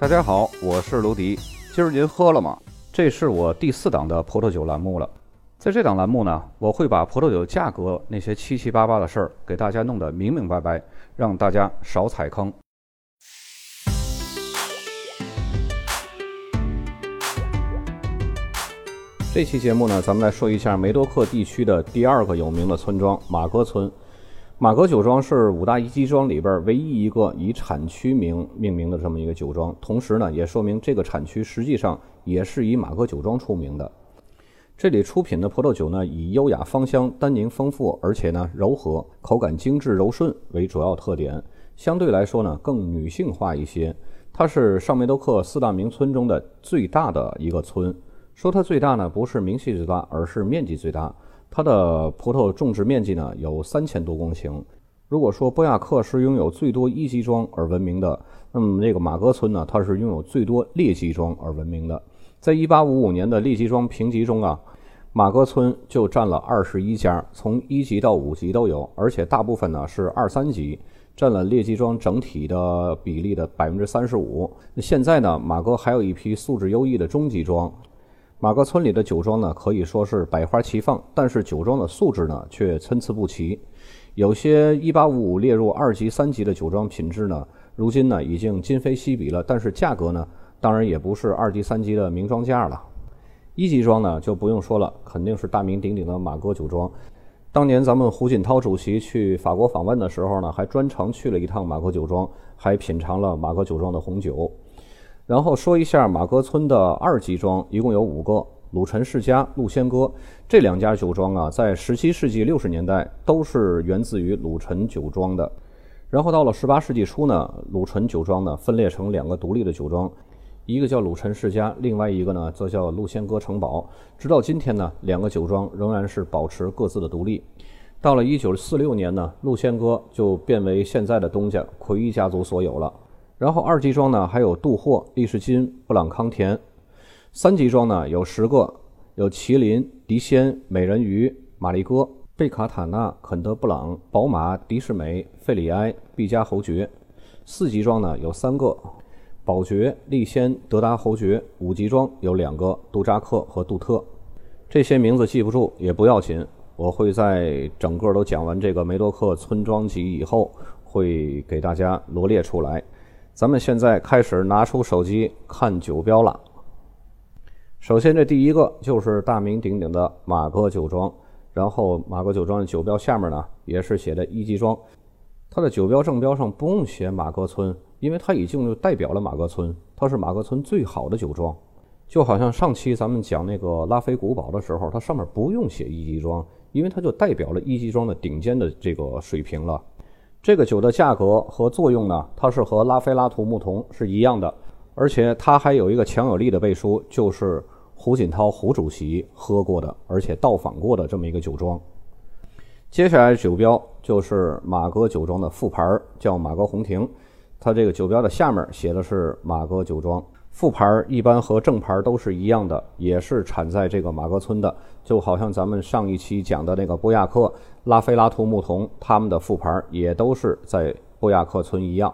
大家好，我是卢迪。今儿您喝了吗？这是我第四档的葡萄酒栏目了。在这档栏目呢，我会把葡萄酒价格那些七七八八的事儿给大家弄得明明白白，让大家少踩坑。这期节目呢，咱们来说一下梅多克地区的第二个有名的村庄马格村。马格酒庄是五大一级庄里边唯一一个以产区名命名的这么一个酒庄，同时呢，也说明这个产区实际上也是以马格酒庄出名的。这里出品的葡萄酒呢，以优雅芳香、单宁丰富，而且呢柔和、口感精致柔顺为主要特点，相对来说呢更女性化一些。它是上梅多克四大名村中的最大的一个村。说它最大呢，不是名气最大，而是面积最大。它的葡萄种植面积呢有三千多公顷。如果说波亚克是拥有最多一级庄而闻名的，那么这个马格村呢，它是拥有最多列级庄而闻名的。在一八五五年的列级庄评级中啊，马格村就占了二十一家，从一级到五级都有，而且大部分呢是二三级，占了列级庄整体的比例的百分之三十五。那现在呢，马哥还有一批素质优异的中级庄。马格村里的酒庄呢，可以说是百花齐放，但是酒庄的素质呢却参差不齐。有些一八五五列入二级、三级的酒庄品质呢，如今呢已经今非昔比了，但是价格呢，当然也不是二级、三级的名庄价了。一级庄呢就不用说了，肯定是大名鼎鼎的马哥酒庄。当年咱们胡锦涛主席去法国访问的时候呢，还专程去了一趟马哥酒庄，还品尝了马哥酒庄的红酒。然后说一下马格村的二级庄，一共有五个：鲁陈世家、陆仙歌这两家酒庄啊，在十七世纪六十年代都是源自于鲁陈酒庄的。然后到了十八世纪初呢，鲁陈酒庄呢分裂成两个独立的酒庄，一个叫鲁陈世家，另外一个呢则叫陆仙歌城堡。直到今天呢，两个酒庄仍然是保持各自的独立。到了一九四六年呢，陆仙歌就变为现在的东家奎一家族所有了。然后二级庄呢，还有杜霍、利士金、布朗康田；三级庄呢有十个，有麒麟、迪仙、美人鱼、玛丽歌、贝卡塔纳、肯德布朗、宝马、迪士美、费里埃、毕加侯爵；四级庄呢有三个，宝爵、利仙、德达侯爵；五级庄有两个，杜扎克和杜特。这些名字记不住也不要紧，我会在整个都讲完这个梅多克村庄集以后，会给大家罗列出来。咱们现在开始拿出手机看酒标了。首先，这第一个就是大名鼎鼎的马哥酒庄。然后，马哥酒庄的酒标下面呢，也是写的一级庄。它的酒标正标上不用写马哥村，因为它已经就代表了马哥村，它是马哥村最好的酒庄。就好像上期咱们讲那个拉菲古堡的时候，它上面不用写一级庄，因为它就代表了一级庄的顶尖的这个水平了。这个酒的价格和作用呢，它是和拉菲拉图木酮是一样的，而且它还有一个强有力的背书，就是胡锦涛胡主席喝过的，而且到访过的这么一个酒庄。接下来酒标就是马哥酒庄的副牌，叫马哥红亭，它这个酒标的下面写的是马哥酒庄。副牌一般和正牌都是一样的，也是产在这个马格村的，就好像咱们上一期讲的那个波亚克拉菲拉图木童，他们的副牌也都是在波亚克村一样。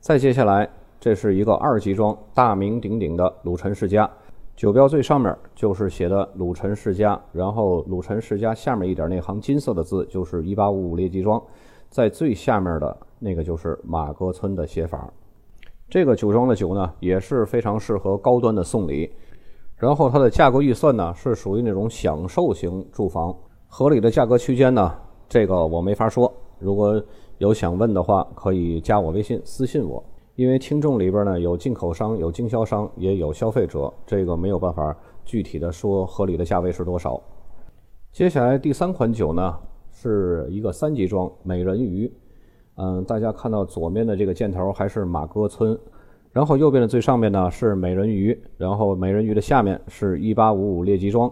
再接下来，这是一个二级庄，大名鼎鼎的鲁臣世家，酒标最上面就是写的鲁臣世家，然后鲁臣世家下面一点那行金色的字就是一八五五列级庄，在最下面的那个就是马格村的写法。这个酒庄的酒呢，也是非常适合高端的送礼。然后它的价格预算呢，是属于那种享受型住房，合理的价格区间呢，这个我没法说。如果有想问的话，可以加我微信私信我。因为听众里边呢有进口商、有经销商，也有消费者，这个没有办法具体的说合理的价位是多少。接下来第三款酒呢，是一个三级庄美人鱼。嗯，大家看到左面的这个箭头还是马哥村，然后右边的最上面呢是美人鱼，然后美人鱼的下面是一八五五列级庄。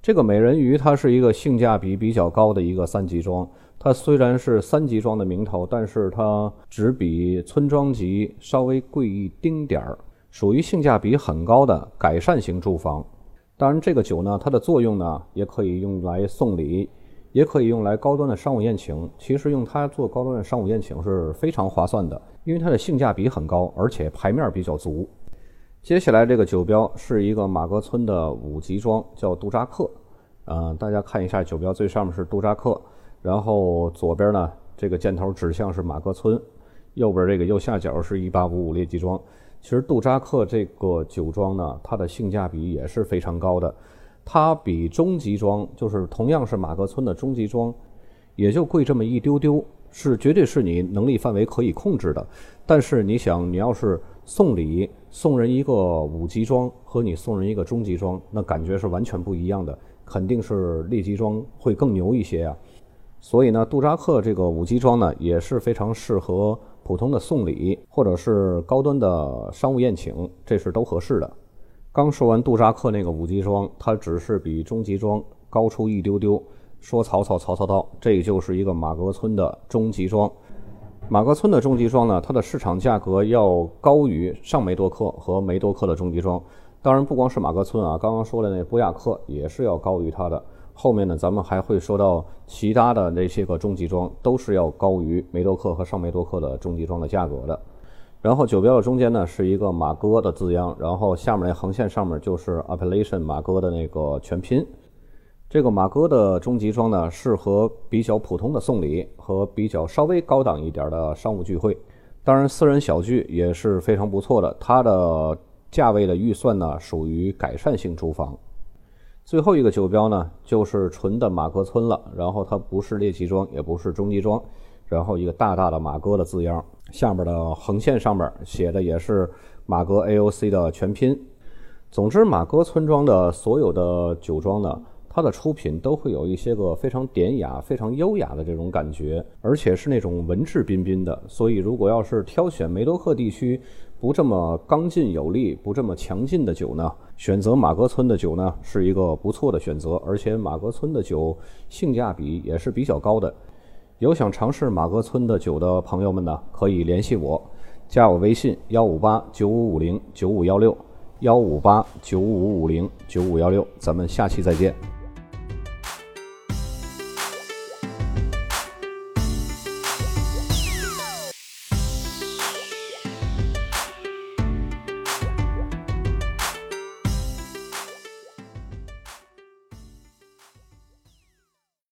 这个美人鱼它是一个性价比比较高的一个三级庄，它虽然是三级庄的名头，但是它只比村庄级稍微贵一丁点儿，属于性价比很高的改善型住房。当然，这个酒呢，它的作用呢也可以用来送礼。也可以用来高端的商务宴请，其实用它做高端的商务宴请是非常划算的，因为它的性价比很高，而且牌面比较足。接下来这个酒标是一个马格村的五级庄，叫杜扎克。嗯，大家看一下酒标最上面是杜扎克，然后左边呢这个箭头指向是马格村，右边这个右下角是一八五五列级庄。其实杜扎克这个酒庄呢，它的性价比也是非常高的，它比中级庄，就是同样是马格村的中级庄，也就贵这么一丢丢，是绝对是你能力范围可以控制的。但是你想，你要是送礼送人一个五级庄和你送人一个中级庄，那感觉是完全不一样的，肯定是列级庄会更牛一些啊。所以呢，杜扎克这个五级庄呢也是非常适合。普通的送礼，或者是高端的商务宴请，这是都合适的。刚说完杜扎克那个五级装，它只是比中级装高出一丢丢。说曹操，曹操到，这就是一个马格村的中级装。马格村的中级装呢，它的市场价格要高于上梅多克和梅多克的中级装。当然，不光是马格村啊，刚刚说的那波亚克也是要高于它的。后面呢，咱们还会说到其他的那些个中级装，都是要高于梅多克和上梅多克的中级装的价格的。然后酒标的中间呢是一个马哥的字样，然后下面那横线上面就是 Appellation 马哥的那个全拼。这个马哥的中级装呢，适合比较普通的送礼和比较稍微高档一点的商务聚会，当然私人小聚也是非常不错的。它的价位的预算呢，属于改善性住房。最后一个酒标呢，就是纯的马哥村了。然后它不是猎奇装，也不是中级装，然后一个大大的马哥的字样，下面的横线上面写的也是马哥 AOC 的全拼。总之，马哥村庄的所有的酒庄呢，它的出品都会有一些个非常典雅、非常优雅的这种感觉，而且是那种文质彬彬的。所以，如果要是挑选梅多克地区，不这么刚劲有力、不这么强劲的酒呢，选择马格村的酒呢是一个不错的选择。而且马格村的酒性价比也是比较高的。有想尝试马哥村的酒的朋友们呢，可以联系我，加我微信幺五八九五五零九五幺六幺五八九五五零九五幺六，咱们下期再见。